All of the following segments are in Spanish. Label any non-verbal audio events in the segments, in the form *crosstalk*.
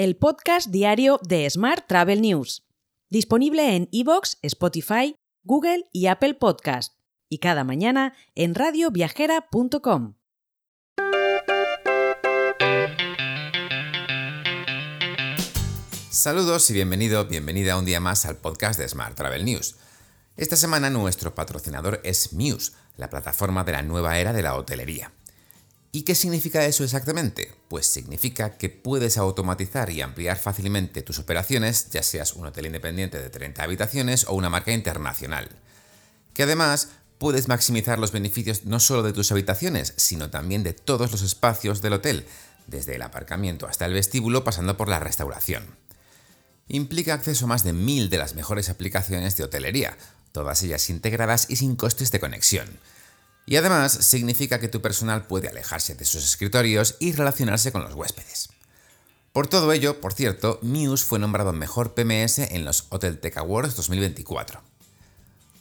el podcast diario de Smart Travel News, disponible en iVoox, Spotify, Google y Apple Podcast, y cada mañana en radioviajera.com. Saludos y bienvenido, bienvenida un día más al podcast de Smart Travel News. Esta semana nuestro patrocinador es Muse, la plataforma de la nueva era de la hotelería. ¿Y qué significa eso exactamente? Pues significa que puedes automatizar y ampliar fácilmente tus operaciones, ya seas un hotel independiente de 30 habitaciones o una marca internacional. Que además puedes maximizar los beneficios no solo de tus habitaciones, sino también de todos los espacios del hotel, desde el aparcamiento hasta el vestíbulo pasando por la restauración. Implica acceso a más de mil de las mejores aplicaciones de hotelería, todas ellas integradas y sin costes de conexión y además significa que tu personal puede alejarse de sus escritorios y relacionarse con los huéspedes. Por todo ello, por cierto, Muse fue nombrado mejor PMS en los Hotel Tech Awards 2024.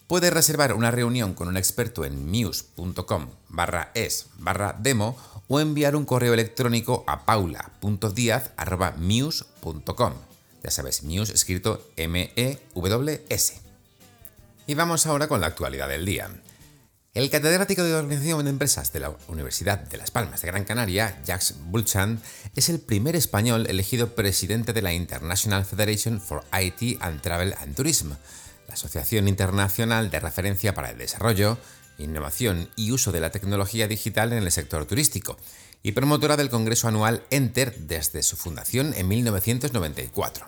Puedes reservar una reunión con un experto en muse.com barra es barra demo o enviar un correo electrónico a paula.diaz.muse.com. Ya sabes, Muse escrito M-E-W-S. Y vamos ahora con la actualidad del día. El catedrático de Organización de Empresas de la Universidad de Las Palmas de Gran Canaria, Jacques Bulchan, es el primer español elegido presidente de la International Federation for IT and Travel and Tourism, la asociación internacional de referencia para el desarrollo, innovación y uso de la tecnología digital en el sector turístico, y promotora del Congreso anual Enter desde su fundación en 1994.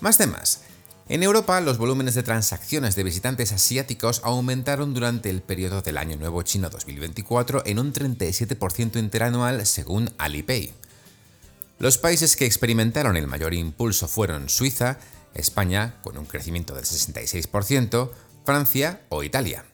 Más temas. En Europa, los volúmenes de transacciones de visitantes asiáticos aumentaron durante el periodo del Año Nuevo Chino 2024 en un 37% interanual según Alipay. Los países que experimentaron el mayor impulso fueron Suiza, España, con un crecimiento del 66%, Francia o Italia.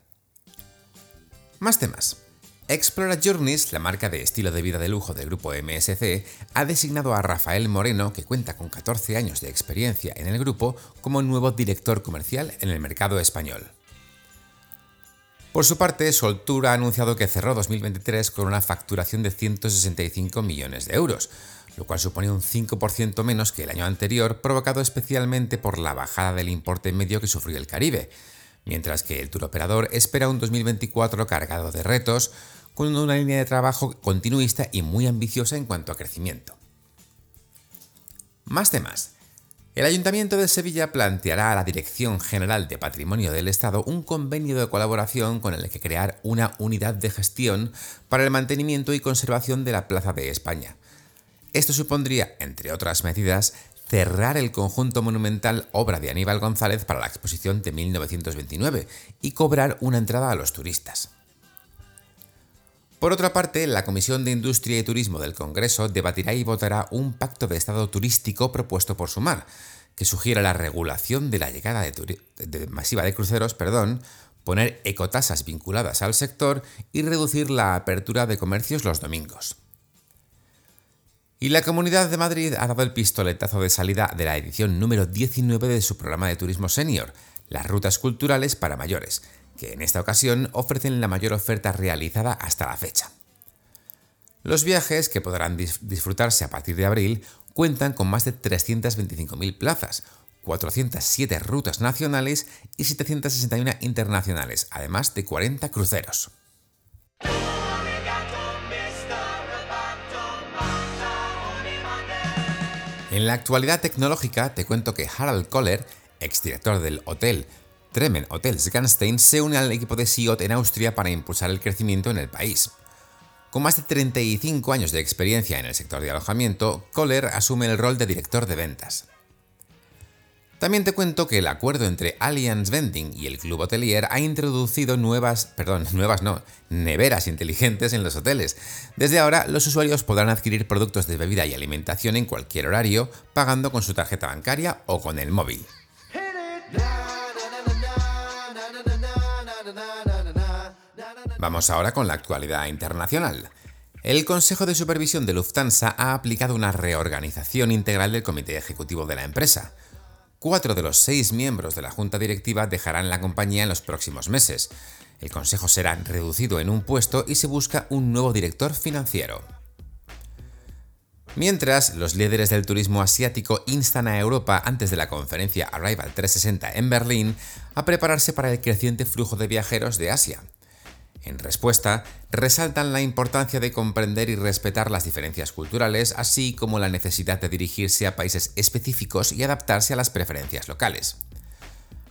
Más temas. Explora Journeys, la marca de estilo de vida de lujo del grupo MSC, ha designado a Rafael Moreno, que cuenta con 14 años de experiencia en el grupo, como nuevo director comercial en el mercado español. Por su parte, Soltura ha anunciado que cerró 2023 con una facturación de 165 millones de euros, lo cual supone un 5% menos que el año anterior, provocado especialmente por la bajada del importe medio que sufrió el Caribe, mientras que el operador espera un 2024 cargado de retos, con una línea de trabajo continuista y muy ambiciosa en cuanto a crecimiento. Más temas. El Ayuntamiento de Sevilla planteará a la Dirección General de Patrimonio del Estado un convenio de colaboración con el que crear una unidad de gestión para el mantenimiento y conservación de la Plaza de España. Esto supondría, entre otras medidas, cerrar el conjunto monumental obra de Aníbal González para la exposición de 1929 y cobrar una entrada a los turistas. Por otra parte, la Comisión de Industria y Turismo del Congreso debatirá y votará un pacto de Estado turístico propuesto por Sumar, que sugiere la regulación de la llegada de masiva de cruceros, perdón, poner ecotasas vinculadas al sector y reducir la apertura de comercios los domingos. Y la Comunidad de Madrid ha dado el pistoletazo de salida de la edición número 19 de su programa de turismo senior, las rutas culturales para mayores, que en esta ocasión ofrecen la mayor oferta realizada hasta la fecha. Los viajes, que podrán disfrutarse a partir de abril, cuentan con más de 325.000 plazas, 407 rutas nacionales y 761 internacionales, además de 40 cruceros. En la actualidad tecnológica te cuento que Harald Kohler, exdirector del hotel Tremen Hotels Ganstein se une al equipo de SIOT en Austria para impulsar el crecimiento en el país. Con más de 35 años de experiencia en el sector de alojamiento, Kohler asume el rol de director de ventas. También te cuento que el acuerdo entre Allianz Vending y el Club Hotelier ha introducido nuevas, perdón, *laughs* nuevas no, neveras inteligentes en los hoteles. Desde ahora, los usuarios podrán adquirir productos de bebida y alimentación en cualquier horario, pagando con su tarjeta bancaria o con el móvil. Vamos ahora con la actualidad internacional. El Consejo de Supervisión de Lufthansa ha aplicado una reorganización integral del comité ejecutivo de la empresa. Cuatro de los seis miembros de la junta directiva dejarán la compañía en los próximos meses. El consejo será reducido en un puesto y se busca un nuevo director financiero. Mientras, los líderes del turismo asiático instan a Europa antes de la conferencia Arrival 360 en Berlín a prepararse para el creciente flujo de viajeros de Asia. En respuesta, resaltan la importancia de comprender y respetar las diferencias culturales, así como la necesidad de dirigirse a países específicos y adaptarse a las preferencias locales.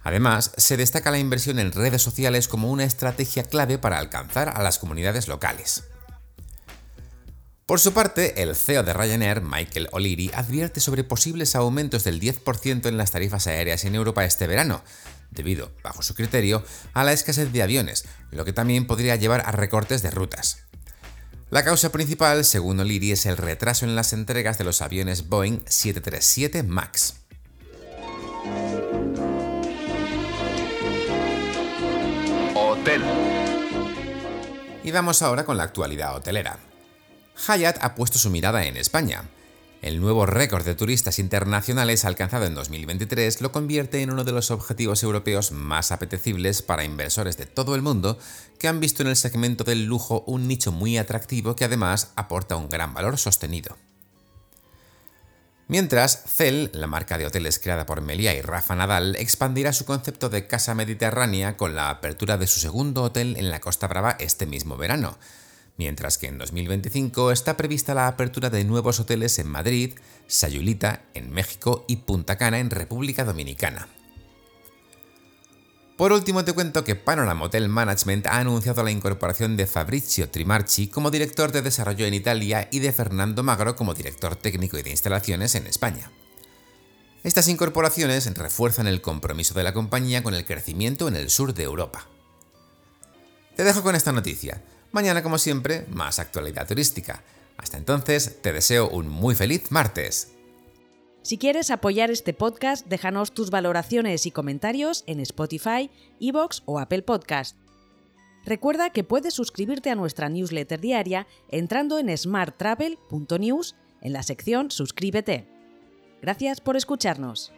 Además, se destaca la inversión en redes sociales como una estrategia clave para alcanzar a las comunidades locales. Por su parte, el CEO de Ryanair, Michael O'Leary, advierte sobre posibles aumentos del 10% en las tarifas aéreas en Europa este verano, debido, bajo su criterio, a la escasez de aviones, lo que también podría llevar a recortes de rutas. La causa principal, según O'Leary, es el retraso en las entregas de los aviones Boeing 737 MAX. Hotel. Y vamos ahora con la actualidad hotelera. Hyatt ha puesto su mirada en España. El nuevo récord de turistas internacionales alcanzado en 2023 lo convierte en uno de los objetivos europeos más apetecibles para inversores de todo el mundo que han visto en el segmento del lujo un nicho muy atractivo que además aporta un gran valor sostenido. Mientras, Cel, la marca de hoteles creada por Melia y Rafa Nadal, expandirá su concepto de casa mediterránea con la apertura de su segundo hotel en la Costa Brava este mismo verano, mientras que en 2025 está prevista la apertura de nuevos hoteles en Madrid, Sayulita en México y Punta Cana en República Dominicana. Por último te cuento que Panorama Hotel Management ha anunciado la incorporación de Fabrizio Trimarchi como director de desarrollo en Italia y de Fernando Magro como director técnico y de instalaciones en España. Estas incorporaciones refuerzan el compromiso de la compañía con el crecimiento en el sur de Europa. Te dejo con esta noticia. Mañana, como siempre, más actualidad turística. Hasta entonces, te deseo un muy feliz martes. Si quieres apoyar este podcast, déjanos tus valoraciones y comentarios en Spotify, Evox o Apple Podcast. Recuerda que puedes suscribirte a nuestra newsletter diaria entrando en smarttravel.news en la sección Suscríbete. Gracias por escucharnos.